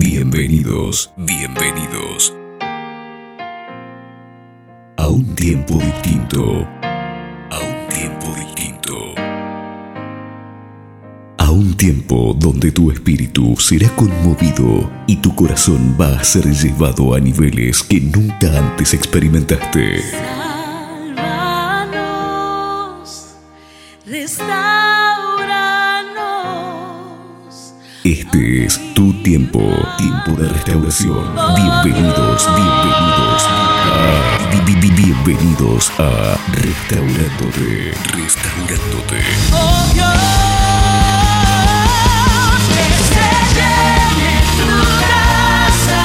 Bienvenidos, bienvenidos a un tiempo distinto, a un tiempo distinto, a un tiempo donde tu espíritu será conmovido y tu corazón va a ser llevado a niveles que nunca antes experimentaste. Sálvanos, restauranos. Este es tu tiempo, tiempo de restauración. Bienvenidos, bienvenidos bienvenidos a Restaurándote, Restaurándote. Tu casa.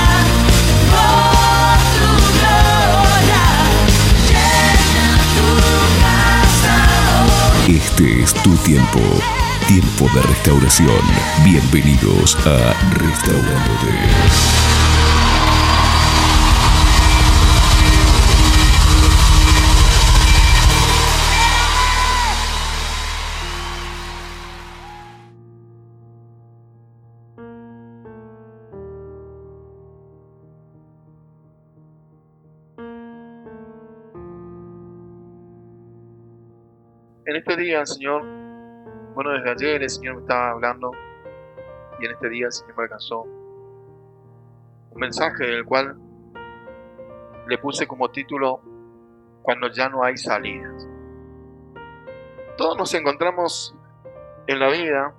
Este es tu tiempo, tiempo de restauración. Bienvenidos a Restaurándote. En este día Señor, bueno, desde ayer el Señor me estaba hablando y en este día el Señor me alcanzó un mensaje del cual le puse como título Cuando ya no hay salidas. Todos nos encontramos en la vida,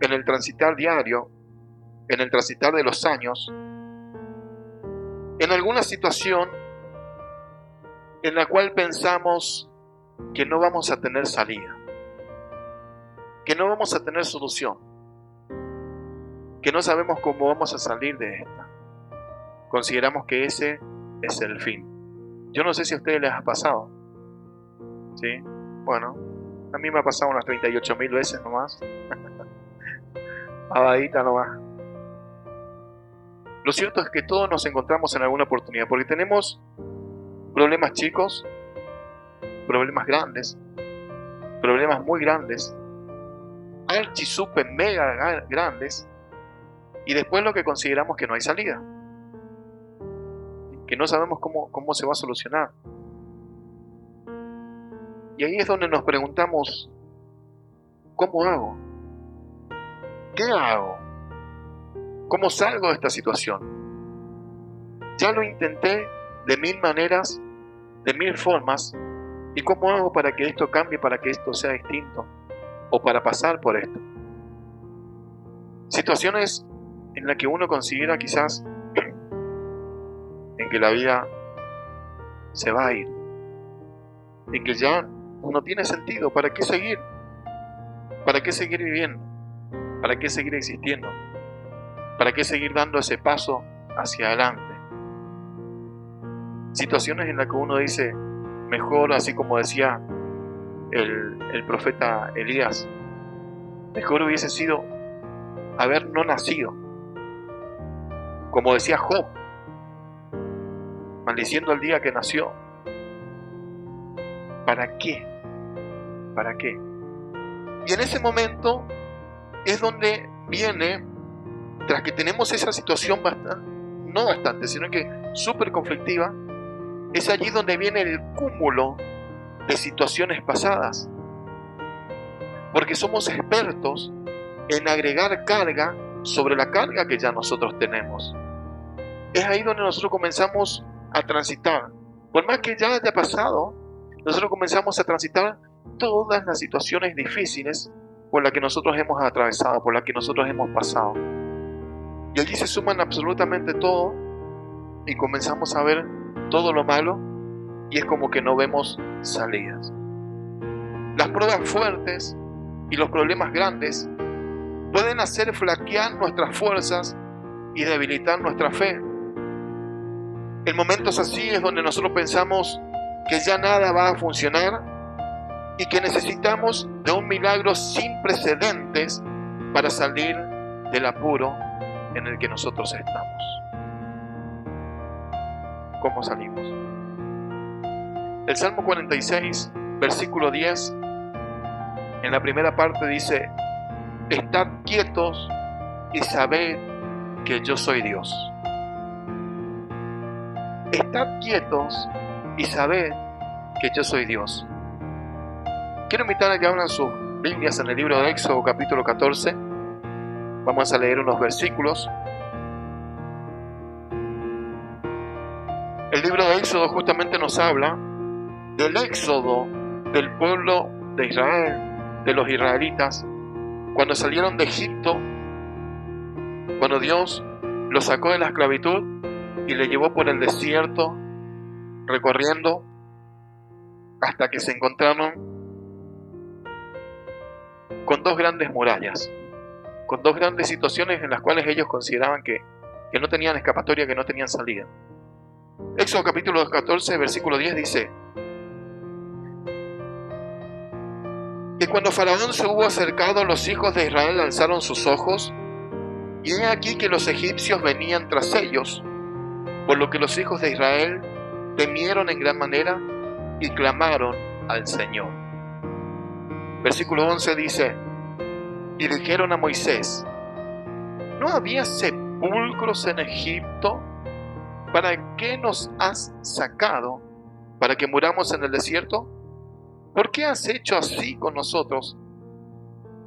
en el transitar diario, en el transitar de los años, en alguna situación en la cual pensamos que no vamos a tener salida, que no vamos a tener solución, que no sabemos cómo vamos a salir de esta. Consideramos que ese es el fin. Yo no sé si a ustedes les ha pasado. ¿Sí? Bueno, a mí me ha pasado unas 38 mil veces nomás. Abadita nomás. Lo cierto es que todos nos encontramos en alguna oportunidad, porque tenemos problemas chicos, problemas grandes, problemas muy grandes, archi, super, mega ga- grandes, y después lo que consideramos que no hay salida, que no sabemos cómo, cómo se va a solucionar. Y ahí es donde nos preguntamos, ¿cómo hago? ¿Qué hago? ¿Cómo salgo de esta situación? Ya lo intenté de mil maneras, de mil formas, ¿Y cómo hago para que esto cambie, para que esto sea distinto? O para pasar por esto. Situaciones en las que uno considera quizás en que la vida se va a ir. En que ya no tiene sentido. ¿Para qué seguir? ¿Para qué seguir viviendo? ¿Para qué seguir existiendo? ¿Para qué seguir dando ese paso hacia adelante? Situaciones en las que uno dice, mejor, así como decía el, profeta Elías, mejor hubiese sido haber no nacido. Como decía Job, maldiciendo el día que nació. ¿Para qué? ¿Para qué? Y en ese momento es donde viene, tras que tenemos esa situación bastante, no bastante, sino que súper conflictiva, es allí donde viene el cúmulo de situaciones pasadas. Porque somos expertos en agregar carga sobre la carga que ya nosotros tenemos. Es ahí donde nosotros comenzamos a transitar. Por más que ya haya pasado, nosotros comenzamos a transitar todas las situaciones difíciles por las que nosotros hemos atravesado, por las que nosotros hemos pasado. Y allí se suman absolutamente todo y comenzamos a ver todo lo malo y es como que no vemos salidas. Las pruebas fuertes y los problemas grandes pueden hacer flaquear nuestras fuerzas y debilitar nuestra fe. En momentos así es donde nosotros pensamos que ya nada va a funcionar y que necesitamos de un milagro sin precedentes para salir del apuro en el que nosotros estamos. ¿Cómo salimos? El Salmo 46, versículo 10, en la primera parte dice, Estad quietos y sabed que yo soy Dios. Estad quietos y sabed que yo soy Dios. Quiero invitar a que abran sus Biblias en el libro de Éxodo capítulo 14. Vamos a leer unos versículos. El libro de Éxodo justamente nos habla del éxodo del pueblo de Israel, de los israelitas, cuando salieron de Egipto, cuando Dios los sacó de la esclavitud y le llevó por el desierto, recorriendo hasta que se encontraron con dos grandes murallas, con dos grandes situaciones en las cuales ellos consideraban que, que no tenían escapatoria, que no tenían salida. Éxodo capítulo 14, versículo 10 dice, que cuando Faraón se hubo acercado, los hijos de Israel alzaron sus ojos, y he aquí que los egipcios venían tras ellos, por lo que los hijos de Israel temieron en gran manera y clamaron al Señor. Versículo 11 dice, y dijeron a Moisés, ¿no había sepulcros en Egipto? ¿Para qué nos has sacado? ¿Para que muramos en el desierto? ¿Por qué has hecho así con nosotros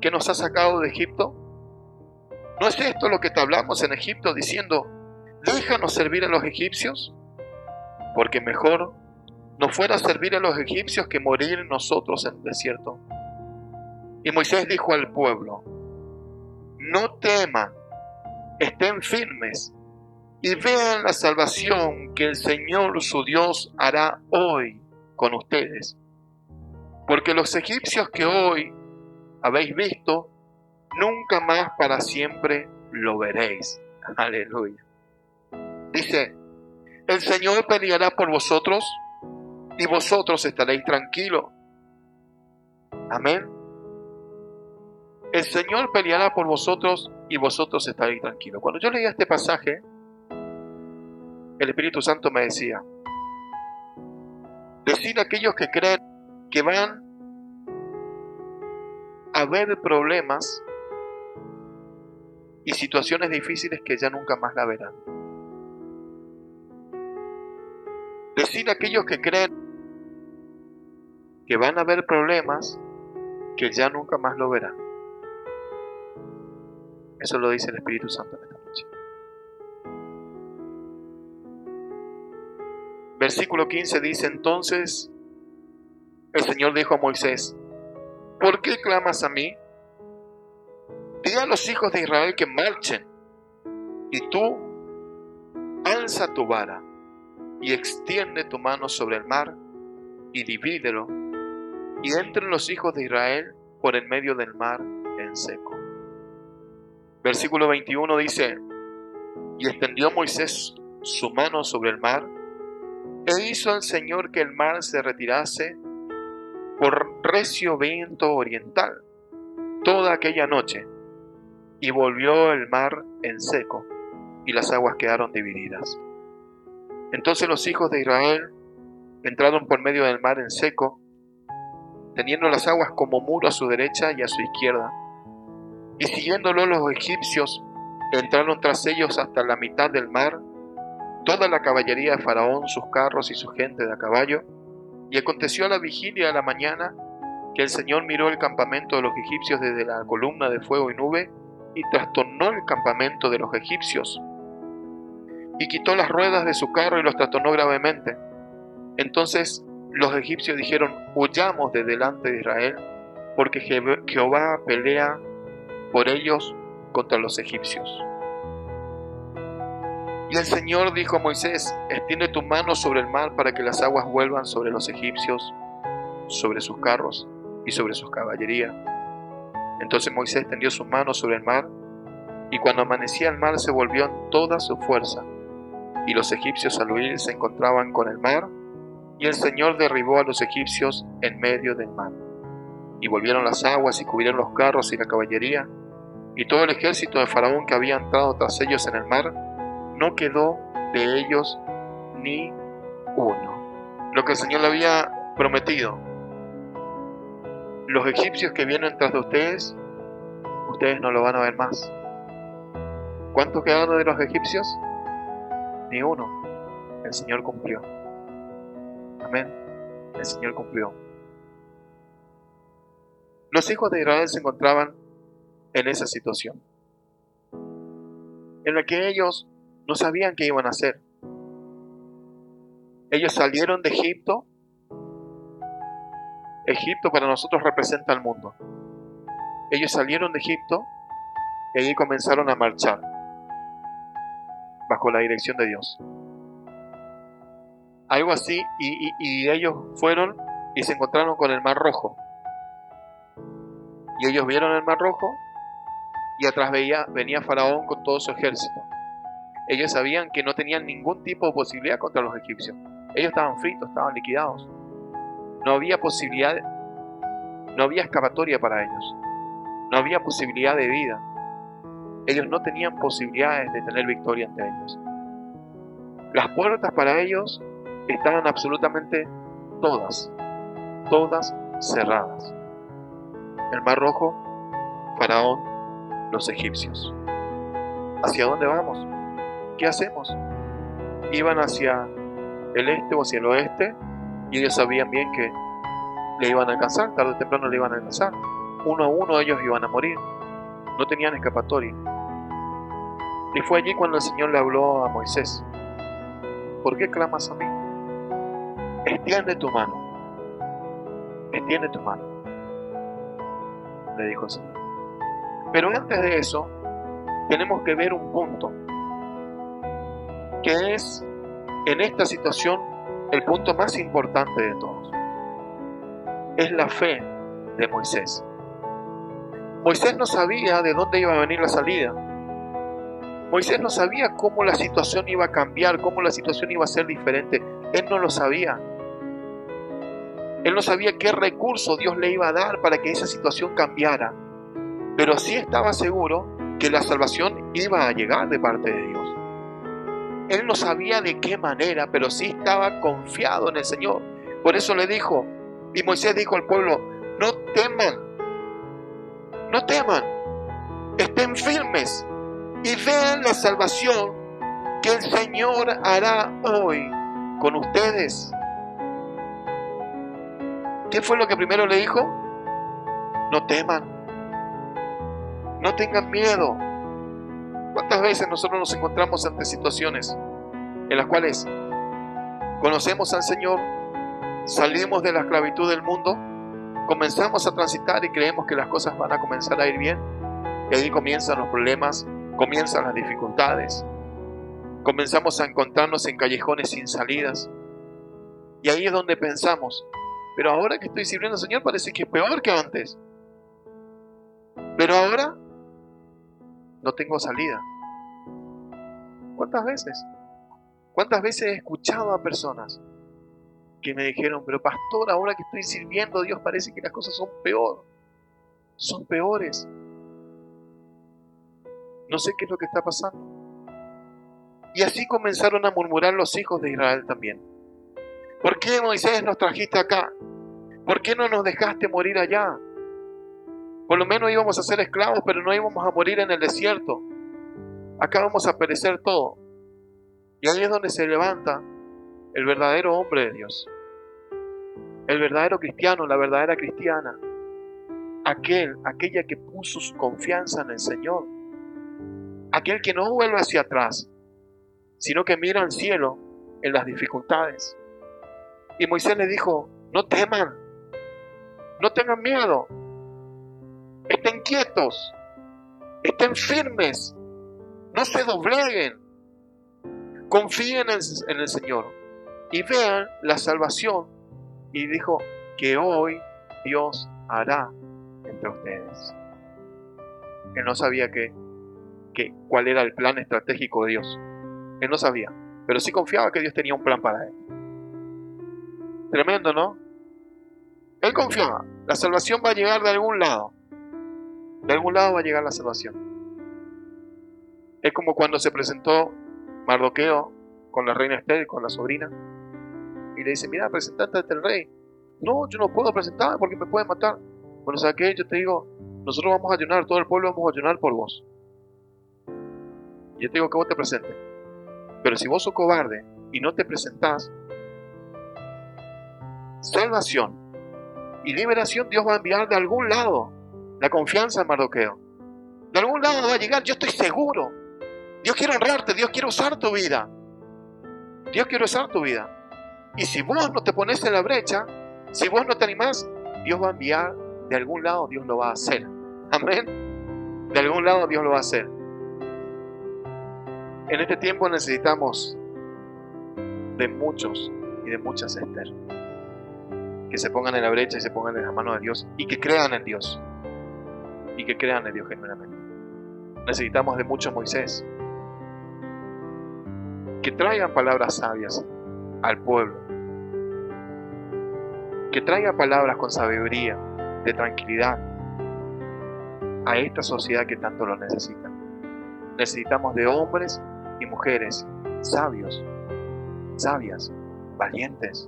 que nos has sacado de Egipto? ¿No es esto lo que te hablamos en Egipto diciendo, déjanos servir a los egipcios? Porque mejor nos fuera servir a los egipcios que morir nosotros en el desierto. Y Moisés dijo al pueblo, no teman, estén firmes y vean la salvación que el Señor su Dios hará hoy con ustedes. Porque los egipcios que hoy habéis visto, nunca más para siempre lo veréis. Aleluya. Dice, el Señor peleará por vosotros y vosotros estaréis tranquilos. Amén. El Señor peleará por vosotros y vosotros estaréis tranquilos. Cuando yo leía este pasaje, el Espíritu Santo me decía, decir a aquellos que creen que van a ver problemas y situaciones difíciles que ya nunca más la verán. Decir a aquellos que creen que van a ver problemas que ya nunca más lo verán. Eso lo dice el Espíritu Santo en esta noche. Versículo 15 dice entonces, el Señor dijo a Moisés, ¿por qué clamas a mí? Di a los hijos de Israel que marchen, y tú alza tu vara y extiende tu mano sobre el mar y divídelo, y entren los hijos de Israel por en medio del mar en seco. Versículo 21 dice, y extendió Moisés su mano sobre el mar, e hizo el Señor que el mar se retirase por recio viento oriental toda aquella noche, y volvió el mar en seco, y las aguas quedaron divididas. Entonces los hijos de Israel entraron por medio del mar en seco, teniendo las aguas como muro a su derecha y a su izquierda, y siguiéndolo los egipcios entraron tras ellos hasta la mitad del mar, toda la caballería de Faraón, sus carros y su gente de a caballo, y aconteció a la vigilia de la mañana que el Señor miró el campamento de los egipcios desde la columna de fuego y nube, y trastornó el campamento de los egipcios, y quitó las ruedas de su carro y los trastornó gravemente. Entonces los egipcios dijeron, huyamos de delante de Israel, porque Jehová pelea por ellos contra los egipcios. Y el Señor dijo a Moisés, extiende tu mano sobre el mar para que las aguas vuelvan sobre los egipcios, sobre sus carros y sobre sus caballerías. Entonces Moisés tendió su mano sobre el mar, y cuando amanecía el mar se volvió en toda su fuerza, y los egipcios al huir se encontraban con el mar, y el Señor derribó a los egipcios en medio del mar. Y volvieron las aguas y cubrieron los carros y la caballería, y todo el ejército de Faraón que había entrado tras ellos en el mar, no quedó de ellos ni uno. Lo que el Señor le había prometido. Los egipcios que vienen tras de ustedes, ustedes no lo van a ver más. ¿Cuántos quedaron de los egipcios? Ni uno. El Señor cumplió. Amén. El Señor cumplió. Los hijos de Israel se encontraban en esa situación, en la que ellos no sabían qué iban a hacer. Ellos salieron de Egipto. Egipto para nosotros representa el mundo. Ellos salieron de Egipto y allí comenzaron a marchar bajo la dirección de Dios. Algo así, y, ellos fueron y se encontraron con el Mar Rojo. Y ellos vieron el Mar Rojo y atrás venía Faraón con todo su ejército. Ellos sabían que no tenían ningún tipo de posibilidad contra los egipcios. Ellos estaban fritos, estaban liquidados. No había posibilidad, no había escapatoria para ellos. No había posibilidad de vida. Ellos no tenían posibilidades de tener victoria ante ellos. Las puertas para ellos estaban absolutamente todas, todas cerradas. El Mar Rojo, Faraón, los egipcios. ¿Hacia dónde vamos? ¿Qué hacemos? Iban hacia el este o hacia el oeste y ellos sabían bien que le iban a alcanzar, tarde o temprano le iban a alcanzar. Uno a uno ellos iban a morir. No tenían escapatoria. Y fue allí cuando el Señor le habló a Moisés. ¿Por qué clamas a mí? Extiende tu mano. Extiende tu mano. Le dijo el Señor. Pero antes de eso, tenemos que ver un punto. Que es, en esta situación, el punto más importante de todos. Es la fe de Moisés. Moisés no sabía de dónde iba a venir la salida. Moisés no sabía cómo la situación iba a cambiar, cómo la situación iba a ser diferente. Él no lo sabía. Él no sabía qué recurso Dios le iba a dar para que esa situación cambiara. Pero sí estaba seguro que la salvación iba a llegar de parte de Dios. Él no sabía de qué manera, pero sí estaba confiado en el Señor. Por eso le dijo, y Moisés dijo al pueblo, no teman, no teman, estén firmes y vean la salvación que el Señor hará hoy con ustedes. ¿Qué fue lo que primero le dijo? No teman, no tengan miedo. ¿Cuántas veces nosotros nos encontramos ante situaciones en las cuales conocemos al Señor, salimos de la esclavitud del mundo, comenzamos a transitar y creemos que las cosas van a comenzar a ir bien? Y ahí comienzan los problemas, comienzan las dificultades, comenzamos a encontrarnos en callejones sin salidas. Y ahí es donde pensamos, pero ahora que estoy sirviendo al Señor parece que es peor que antes. Pero ahora no tengo salida. ¿Cuántas veces? ¿Cuántas veces he escuchado a personas que me dijeron, pero pastor, ahora que estoy sirviendo a Dios parece que las cosas son peor, son peores. No sé qué es lo que está pasando. Y así comenzaron a murmurar los hijos de Israel también. ¿Por qué Moisés nos trajiste acá? ¿Por qué no nos dejaste morir allá? Por lo menos íbamos a ser esclavos, pero no íbamos a morir en el desierto. Acá vamos a perecer todo. Y ahí es donde se levanta el verdadero hombre de Dios. El verdadero cristiano, la verdadera cristiana. Aquel, aquella que puso su confianza en el Señor. Aquel que no vuelve hacia atrás, sino que mira al cielo en las dificultades. Y Moisés le dijo, no teman, no tengan miedo, quietos, estén firmes, no se dobleguen, confíen en, el Señor y vean la salvación. Y dijo que hoy Dios hará entre ustedes. Él no sabía que, cuál era el plan estratégico de Dios. Él no sabía, pero sí confiaba que Dios tenía un plan para él. Tremendo, ¿no? Él confiaba, la salvación va a llegar de algún lado. De algún lado va a llegar la salvación. Es como cuando se presentó Mardoqueo con la reina Esther, con la sobrina, y le dice, mira, presentate ante el rey. No, yo no puedo presentarme porque me pueden matar. Bueno, ¿sabes qué? Yo te digo, nosotros vamos a ayunar, todo el pueblo vamos a ayunar por vos. Yo te digo que vos te presentes. Pero si vos sos cobarde y no te presentás, salvación y liberación Dios va a enviar de algún lado. La confianza en Mardoqueo. De algún lado va a llegar, yo estoy seguro. Dios quiere honrarte, Dios quiere usar tu vida. Dios quiere usar tu vida. Y si vos no te pones en la brecha, si vos no te animás, Dios va a enviar de algún lado, Dios lo va a hacer. Amén. De algún lado Dios lo va a hacer. En este tiempo necesitamos de muchos y de muchas Esther que se pongan en la brecha y se pongan en las manos de Dios y que crean en Dios y que crean en Dios genuinamente. Necesitamos de muchos Moisés que traigan palabras sabias al pueblo, que traigan palabras con sabiduría, de tranquilidad a esta sociedad que tanto lo necesita. Necesitamos de hombres y mujeres sabios, sabias, valientes,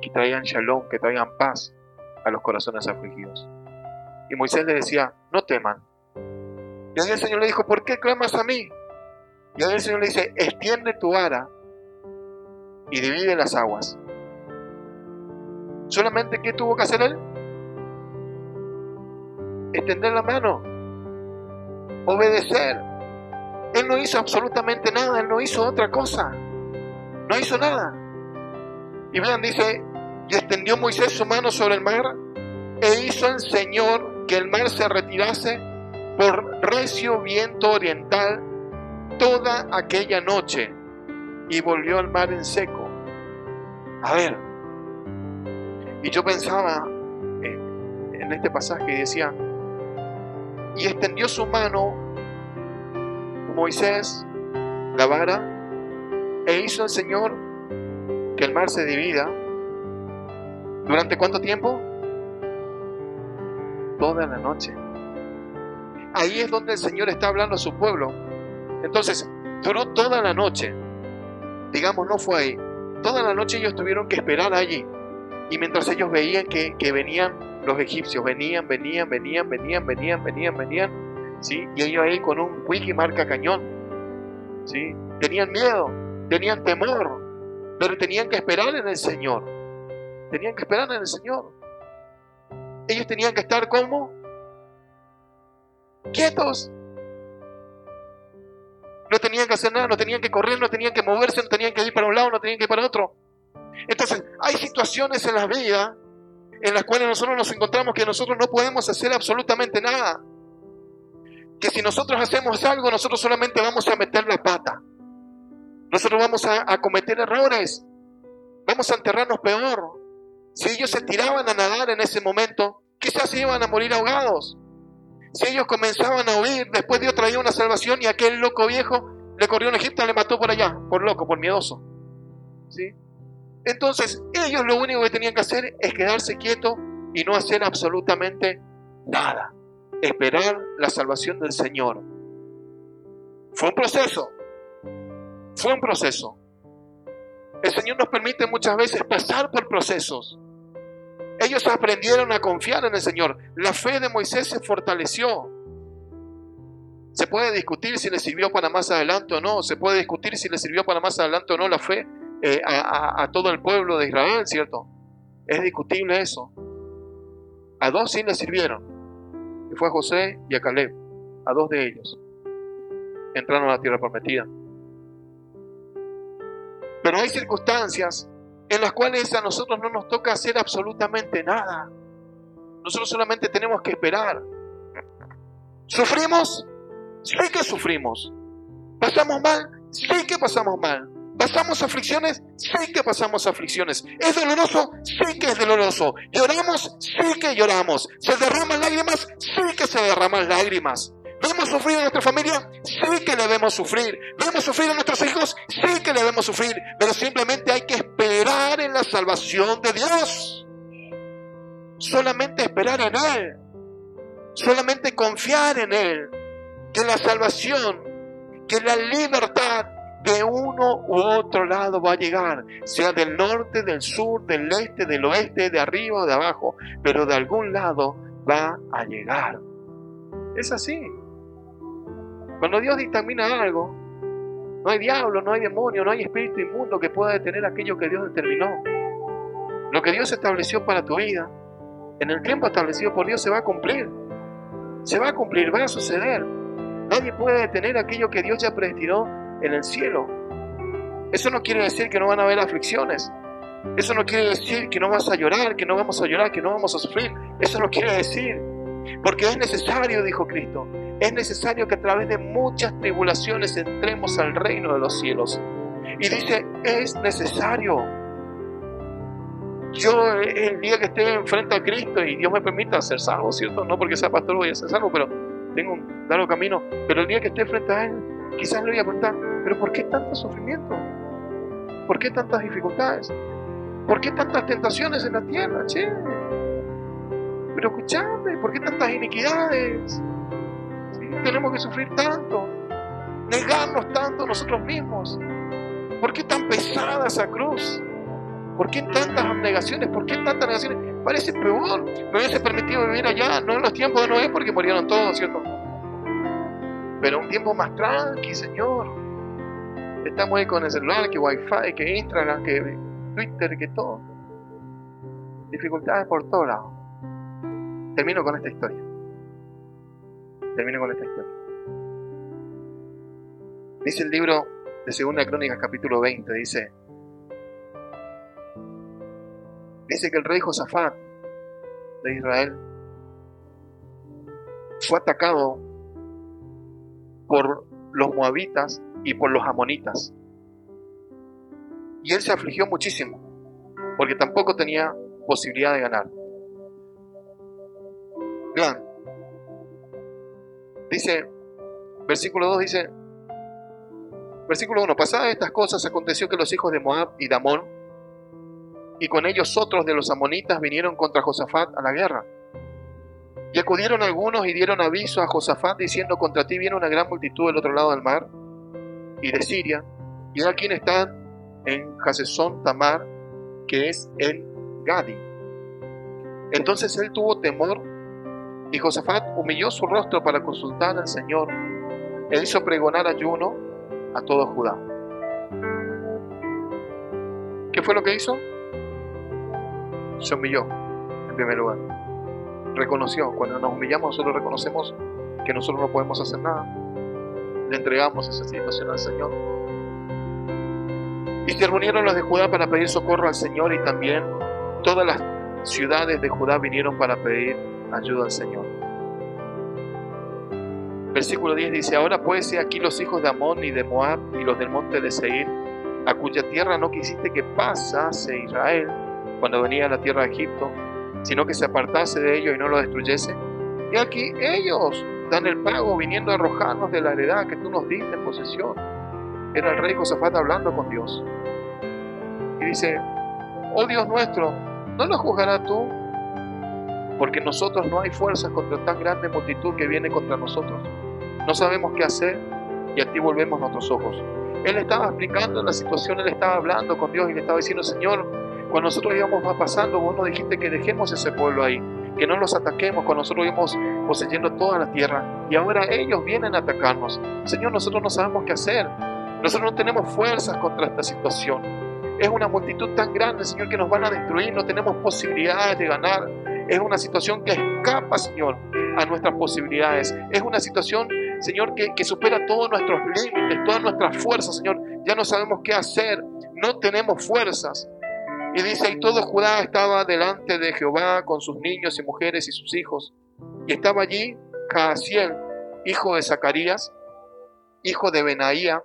que traigan shalom, que traigan paz a los corazones afligidos. Y Moisés le decía, no teman. Y ahí el Señor le dijo, ¿por qué clamas a mí? Y ahí el Señor le dice, extiende tu vara y divide las aguas. ¿Solamente qué tuvo que hacer él? Extender la mano, obedecer. Él no hizo absolutamente nada, él no hizo otra cosa. No hizo nada. Y vean, dice, y extendió Moisés su mano sobre el mar e hizo el Señor que el mar se retirase por recio viento oriental toda aquella noche y volvió al mar en seco. A ver, y yo pensaba en, este pasaje y decía, y extendió su mano Moisés, la vara, e hizo el Señor que el mar se divida. ¿Durante cuánto tiempo? Toda la noche. Ahí es donde el Señor está hablando a su pueblo. Entonces, duró toda la noche. Digamos, no fue ahí. Toda la noche ellos tuvieron que esperar allí. Y mientras ellos veían que, que venían los egipcios, venían, venían, venían, venían, venían, venían, venían, ¿sí? Y ellos ahí con un wiki marca cañón, ¿sí? Tenían miedo, tenían temor, pero tenían que esperar en el Señor. Tenían que esperar en el Señor. Ellos tenían que estar como quietos. No tenían que hacer nada, no tenían que correr, no tenían que moverse, no tenían que ir para un lado, no tenían que ir para otro. Entonces, hay situaciones en la vida en las cuales nosotros nos encontramos que nosotros no podemos hacer absolutamente nada. Que si nosotros hacemos algo, nosotros solamente vamos a meter la pata. Nosotros vamos a, a cometer errores. Vamos a enterrarnos peor. Si ellos se tiraban a nadar en ese momento, quizás se iban a morir ahogados. Si ellos comenzaban a huir, después Dios traía una salvación y aquel loco viejo le corrió en Egipto y le mató por allá, por loco, por miedoso. ¿Sí? Entonces, ellos lo único que tenían que hacer es quedarse quietos y no hacer absolutamente nada. Esperar la salvación del Señor. Fue un proceso. Fue un proceso. El Señor nos permite muchas veces pasar por procesos. Ellos aprendieron a confiar en el Señor. La fe de Moisés se fortaleció. Se puede discutir si le sirvió para más adelante o no. Se puede discutir si le sirvió para más adelante o no la fe eh, a, a- todo el pueblo de Israel, ¿cierto? Es discutible eso. A dos sí le sirvieron. Y fue a José y a Caleb. A dos de ellos. Entraron a la tierra prometida. Pero hay circunstancias en las cuales a nosotros no nos toca hacer absolutamente nada. Nosotros solamente tenemos que esperar. ¿Sufrimos? Sí que sufrimos. ¿Pasamos mal? Sí que pasamos mal. ¿Pasamos aflicciones? Sí que pasamos aflicciones. ¿Es doloroso? Sí que es doloroso. ¿Lloramos? Sí que lloramos. ¿Se derraman lágrimas? Sí que se derraman lágrimas. ¿Vemos sufrir a nuestra familia? Sí que le vemos sufrir. ¿Vemos sufrir a nuestros hijos? Sí que le vemos sufrir. Pero simplemente hay que esperar en la salvación de Dios. Solamente esperar en Él. Solamente confiar en Él. Que la salvación, que la libertad de uno u otro lado va a llegar. Sea del norte, del sur, del este, del oeste, de arriba o de abajo. Pero de algún lado va a llegar. Es así. Cuando Dios dictamina algo, no hay diablo, no hay demonio, no hay espíritu inmundo que pueda detener aquello que Dios determinó. Lo que Dios estableció para tu vida, en el tiempo establecido por Dios, se va a cumplir. Se va a cumplir, va a suceder. Nadie puede detener aquello que Dios ya predestinó en el cielo. Eso no quiere decir que no van a haber aflicciones. Eso no quiere decir que no vas a llorar, que no vamos a llorar, que no vamos a sufrir. Eso no quiere decir. Porque es necesario, dijo Cristo, es necesario que a través de muchas tribulaciones entremos al reino de los cielos. Y dice, es necesario. Yo el día que esté enfrente a Cristo y Dios me permita ser salvo, ¿cierto? No porque sea pastor voy a ser salvo, pero tengo un largo camino. Pero el día que esté frente a Él, quizás le voy a preguntar, ¿pero por qué tanto sufrimiento? ¿Por qué tantas dificultades? ¿Por qué tantas tentaciones en la tierra, che? Pero escuchame, ¿por qué tantas iniquidades? Tenemos que sufrir tanto, negarnos tanto nosotros mismos. ¿Por qué tan pesada esa cruz? ¿Por qué tantas abnegaciones? ¿Por qué tantas negaciones? Parece peor. Me hubiese permitido vivir allá, no en los tiempos de Noé, porque murieron todos, ¿cierto? Pero un tiempo más tranqui, Señor. Estamos ahí con el celular, que Wi-Fi, que Instagram, que Twitter, que todo. Dificultades por todos lados. Termino con esta historia. Termino con esta historia. Dice el libro de Segunda Crónicas, capítulo 20, dice, dice que el rey Josafat de Israel fue atacado por los moabitas y por los amonitas. Y él se afligió muchísimo, porque tampoco tenía posibilidad de ganar. Vean, dice, versículo 2 dice, versículo 1, pasadas estas cosas aconteció que los hijos de Moab y de Amón, y con ellos otros de los amonitas vinieron contra Josafat a la guerra. Y acudieron algunos y dieron aviso a Josafat diciendo, contra ti viene una gran multitud del otro lado del mar y de Siria, y aquí están en Hasesón Tamar, que es el Gadi. Entonces él tuvo temor y Josafat humilló su rostro para consultar al Señor. Él hizo pregonar ayuno a todo Judá. ¿Qué fue lo que hizo? Se humilló, en primer lugar. Reconoció. Cuando nos humillamos, nosotros reconocemos que nosotros no podemos hacer nada. Le entregamos esa situación al Señor. Y se reunieron los de Judá para pedir socorro al Señor y también todas las ciudades de Judá vinieron para pedir ayuda al Señor. Versículo 10 dice, ahora pues he aquí los hijos de Amón y de Moab y los del monte de Seir, a cuya tierra no quisiste que pasase Israel cuando venía a la tierra de Egipto, sino que se apartase de ellos y no lo destruyese. Y aquí ellos dan el pago viniendo a arrojarnos de la heredad que tú nos diste en posesión. Era el rey Josafat hablando con Dios. Y dice, oh Dios nuestro, ¿no lo juzgará tú? Porque nosotros no hay fuerzas contra tan grande multitud que viene contra nosotros. No sabemos qué hacer y a ti volvemos nuestros ojos. Él estaba explicando la situación, él estaba hablando con Dios y le estaba diciendo, Señor, cuando nosotros íbamos pasando, vos nos dijiste que dejemos ese pueblo ahí, que no los ataquemos cuando nosotros íbamos poseyendo toda la tierra. Y ahora ellos vienen a atacarnos. Señor, nosotros no sabemos qué hacer. Nosotros no tenemos fuerzas contra esta situación. Es una multitud tan grande, Señor, que nos van a destruir. No tenemos posibilidades de ganar. Es una situación que escapa, Señor, a nuestras posibilidades. Es una situación, Señor, que, supera todos nuestros límites, todas nuestras fuerzas, Señor. Ya no sabemos qué hacer. No tenemos fuerzas. Y dice, y todo Judá estaba delante de Jehová con sus niños y mujeres y sus hijos. Y estaba allí Jaasiel, hijo de Zacarías, hijo de Benaía,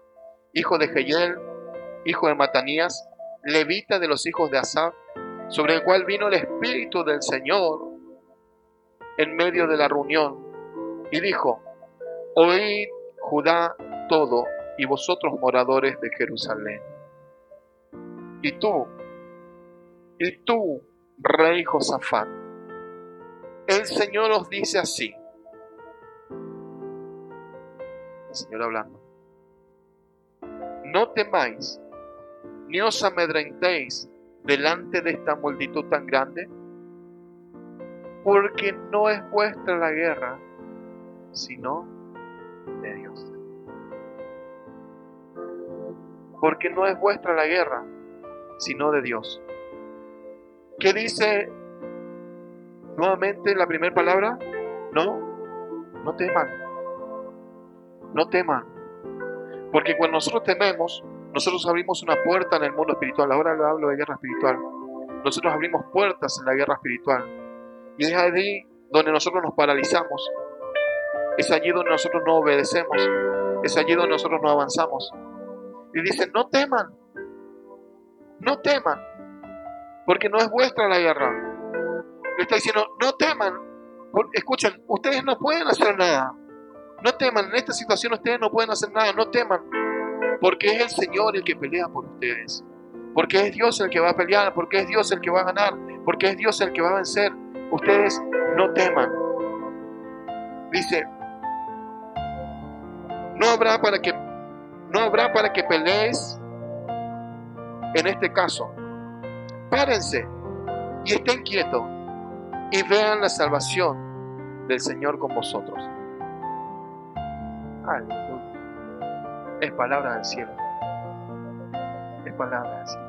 hijo de Jehiel, hijo de Matanías, levita de los hijos de Asaf, sobre el cual vino el Espíritu del Señor en medio de la reunión. Y dijo, oíd Judá todo, y vosotros moradores de Jerusalén. Y tú, y tú, rey Josafat, el Señor os dice así. El Señor hablando. No temáis, ni os amedrentéis delante de esta multitud tan grande? Porque no es vuestra la guerra, sino de Dios. Porque no es vuestra la guerra, sino de Dios. ¿Qué dice nuevamente la primera palabra? No, no teman. No teman. Porque cuando nosotros tememos, nosotros abrimos una puerta en el mundo espiritual. Ahora le hablo de guerra espiritual. Nosotros abrimos puertas en la guerra espiritual. Y es allí donde nosotros nos paralizamos. Es allí donde nosotros no obedecemos. Es allí donde nosotros no avanzamos. Y dice, no teman. No teman. Porque no es vuestra la guerra. Le está diciendo, no teman. Escuchen, ustedes no pueden hacer nada. No teman. En esta situación ustedes no pueden hacer nada. No teman. Porque es el Señor el que pelea por ustedes. Porque es Dios el que va a pelear. Porque es Dios el que va a ganar. Porque es Dios el que va a vencer. Ustedes no teman. Dice, no habrá para que no habrá para que pelees en este caso. Párense y estén quietos y vean la salvación del Señor con vosotros. Aleluya. Es palabra del cielo. Es palabra del cielo.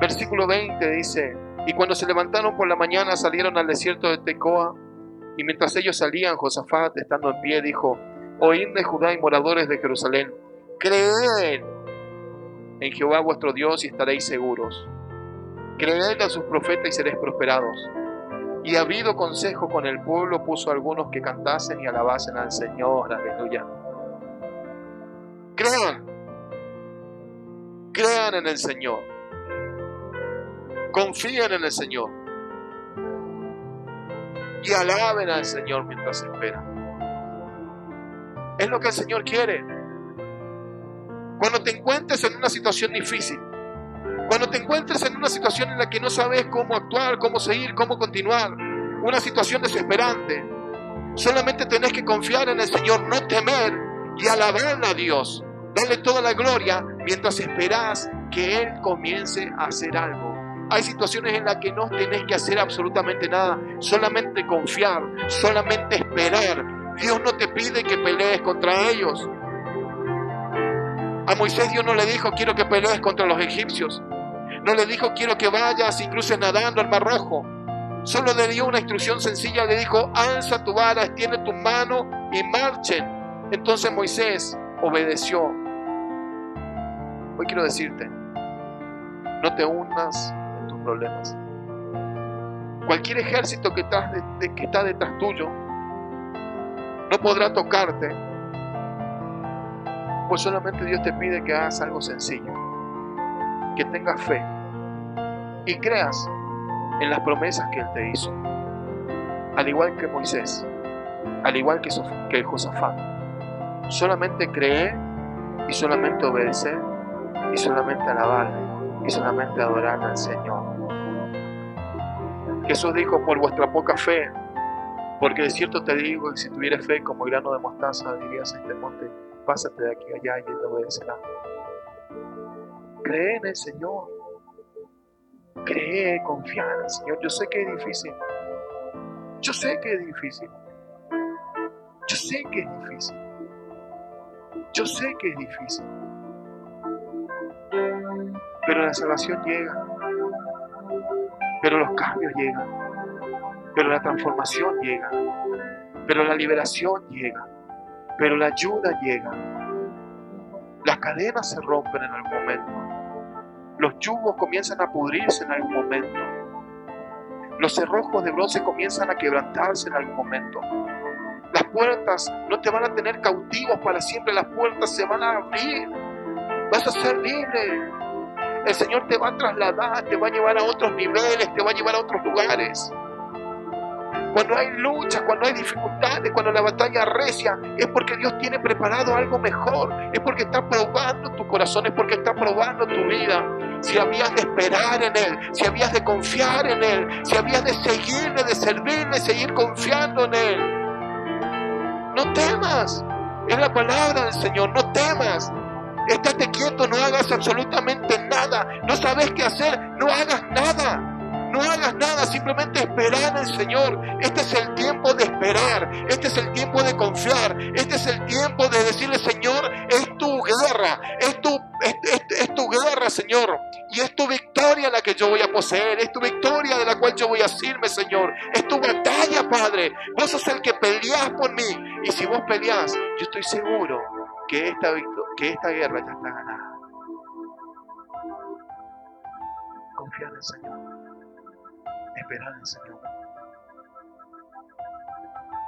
Versículo 20 dice, y cuando se levantaron por la mañana salieron al desierto de Tecoa, y mientras ellos salían, Josafat, estando en pie, dijo, Oídme Judá y moradores de Jerusalén, creed en Jehová vuestro Dios y estaréis seguros. Creed a sus profetas y seréis prosperados. Y habido consejo con el pueblo, puso algunos que cantasen y alabasen al Señor. Aleluya. Crean. Crean en el Señor. Confíen en el Señor. Y alaben al Señor mientras esperan. Es lo que el Señor quiere. Cuando te encuentres en una situación difícil, cuando te encuentres en una situación en la que no sabes cómo actuar, cómo seguir, cómo continuar, una situación desesperante, solamente tenés que confiar en el Señor, no temer y alabar a Dios. Darle toda la gloria mientras esperás que Él comience a hacer algo. Hay situaciones en las que no tenés que hacer absolutamente nada, solamente confiar, solamente esperar. Dios no te pide que pelees contra ellos. A Moisés Dios no le dijo quiero que pelees contra los egipcios. No le dijo quiero que vayas cruces nadando al mar rojo. Solo le dio una instrucción sencilla, le dijo alza tu vara, extiende tu mano y marchen. Entonces Moisés obedeció. Hoy quiero decirte, no te hundas en tus problemas. Cualquier ejército que, está detrás tuyo no podrá tocarte, pues solamente Dios te pide que hagas algo sencillo, que tengas fe y creas en las promesas que Él te hizo, al igual que Moisés, al igual que, que Josafat. Solamente creer y solamente obedecer y solamente alabarle y solamente adorar al Señor. Jesús dijo, por vuestra poca fe, porque de cierto te digo que si tuvieras fe como grano de mostaza, dirías a este monte, pásate de aquí allá y él te obedecerá. Cree en el Señor. Cree, confía en el Señor. Yo sé que es difícil. Yo sé que es difícil. Yo sé que es difícil. Yo sé que es difícil. Pero la salvación llega. Pero los cambios llegan. Pero la transformación llega. Pero la liberación llega. Pero la ayuda llega. Las cadenas se rompen en algún momento. Los yugos comienzan a pudrirse en algún momento. Los cerrojos de bronce comienzan a quebrantarse en algún momento. Las puertas no te van a tener cautivos para siempre, las puertas se van a abrir. Vas a ser libre. El Señor te va a trasladar, te va a llevar a otros niveles, te va a llevar a otros lugares. Cuando hay luchas, cuando hay dificultades, cuando la batalla recia, es porque Dios tiene preparado algo mejor. Es porque está probando tu corazón, es porque está probando tu vida. Si habías de esperar en Él, si habías de confiar en Él, si habías de seguirle, de servirle, seguir confiando en Él. No temas. Es la palabra del Señor, no temas. Estate quieto, no hagas absolutamente nada. No sabes qué hacer, no hagas nada. No hagas nada, simplemente esperar el Señor. Este es el tiempo de esperar. Este es el tiempo de confiar. Este es el tiempo de decirle, Señor, es tu guerra. Es tu, es, tu guerra, Señor. Y es tu victoria la que yo voy a poseer. Es tu victoria de la cual yo voy a asirme, Señor. Es tu batalla, Padre. Vos sos el que peleás por mí. Y si vos peleás, yo estoy seguro que esta, victo- que esta guerra ya está ganada. Confiar en el Señor. Esperar en el Señor.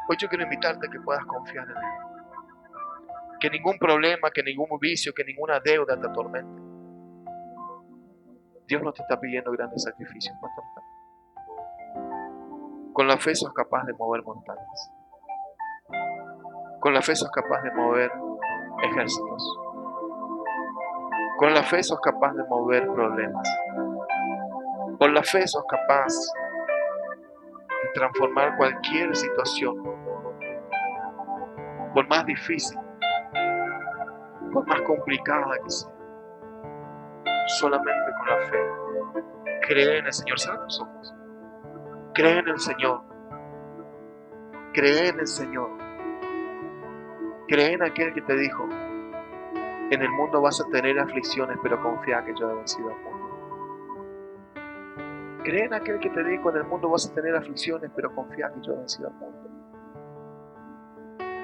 Hoy yo quiero invitarte a que puedas confiar en Él. Que ningún problema, que ningún vicio, que ninguna deuda te atormente. Dios no te está pidiendo grandes sacrificios, pastor. Con la fe sos capaz de mover montañas. Con la fe sos capaz de mover ejércitos. Con la fe sos capaz de mover problemas. Con la fe sos capaz de transformar cualquier situación, por más difícil, por más complicada que sea. Solamente con la fe. Cree en el Señor. Cierra tus ojos. Cree en el Señor. Cree en el Señor. Cree en aquel que te dijo, en el mundo vas a tener aflicciones, pero confía que yo he vencido al mundo. Cree en aquel que te dijo, en el mundo vas a tener aflicciones, pero confía que yo he vencido al mundo.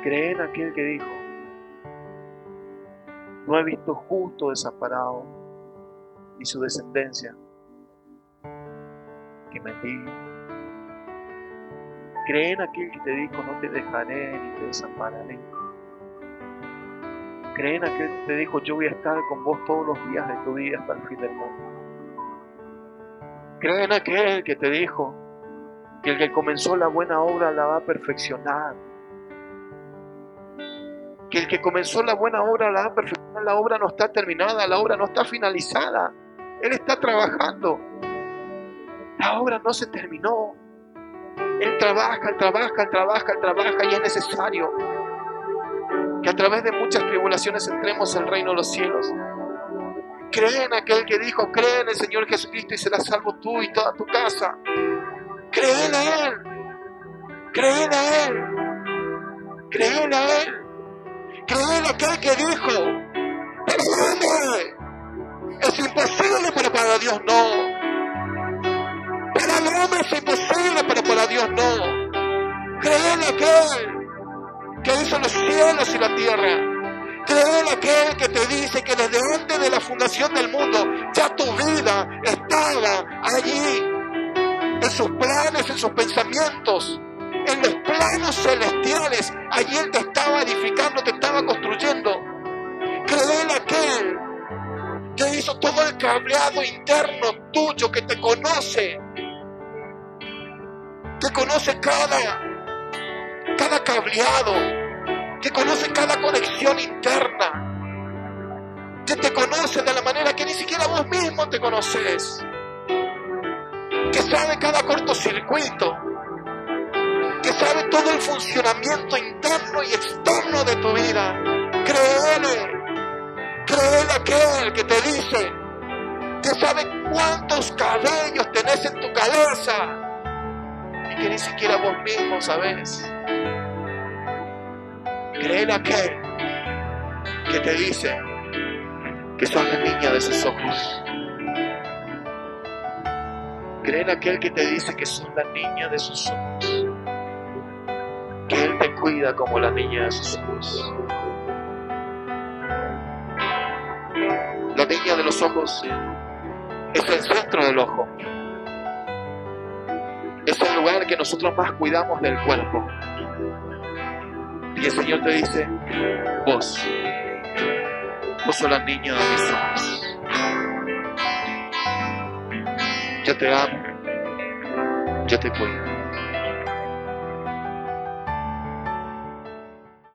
Cree en aquel que dijo, no he visto justo desamparado, ni su descendencia que mendigue. Cree en aquel que te dijo, no te dejaré ni te desampararé. Cree en aquel que te dijo, yo voy a estar con vos todos los días de tu vida hasta el fin del mundo. Cree en aquel que te dijo que el que comenzó la buena obra la va a perfeccionar. Que el que comenzó la buena obra la va a perfeccionar. La obra no está terminada, la obra no está finalizada. Él está trabajando. La obra no se terminó. Él trabaja, él trabaja, él trabaja, él trabaja y es necesario que a través de muchas tribulaciones entremos al reino de los cielos. Cree en aquel que dijo, cree en el Señor Jesucristo y serás salvo tú y toda tu casa. Cree en Él. Cree en Él. Cree en Él. Cree en aquel que dijo, "Perdóname. es imposible, pero para Dios no. Para el hombre es imposible, pero para Dios no. Cree en aquel que hizo los cielos y la tierra. Cree en aquel que te dice que desde antes de la fundación del mundo ya tu vida estaba allí, en sus planes, en sus pensamientos, en los planos celestiales. Allí Él te estaba edificando, te estaba construyendo. Cree en aquel que hizo todo el cableado interno tuyo, que te conoce, que conoce cada, cada cableado, que conoce cada conexión interna, que te conoce de la manera que ni siquiera vos mismo te conoces, que sabe cada cortocircuito, que sabe todo el funcionamiento interno y externo de tu vida. Créele, créele aquel que te dice que sabe cuántos cabellos tenés en tu cabeza y que ni siquiera vos mismo sabés. Créele a aquel que te dice que sos la niña de sus ojos. Cree en aquel que te dice que sos la niña de sus ojos. Que Él te cuida como la niña de sus ojos. La niña de los ojos es el centro del ojo. Es el lugar que nosotros más cuidamos del cuerpo. Y el Señor te dice, vos, vos sos la niña de mis ojos. Yo te amo, yo te cuido.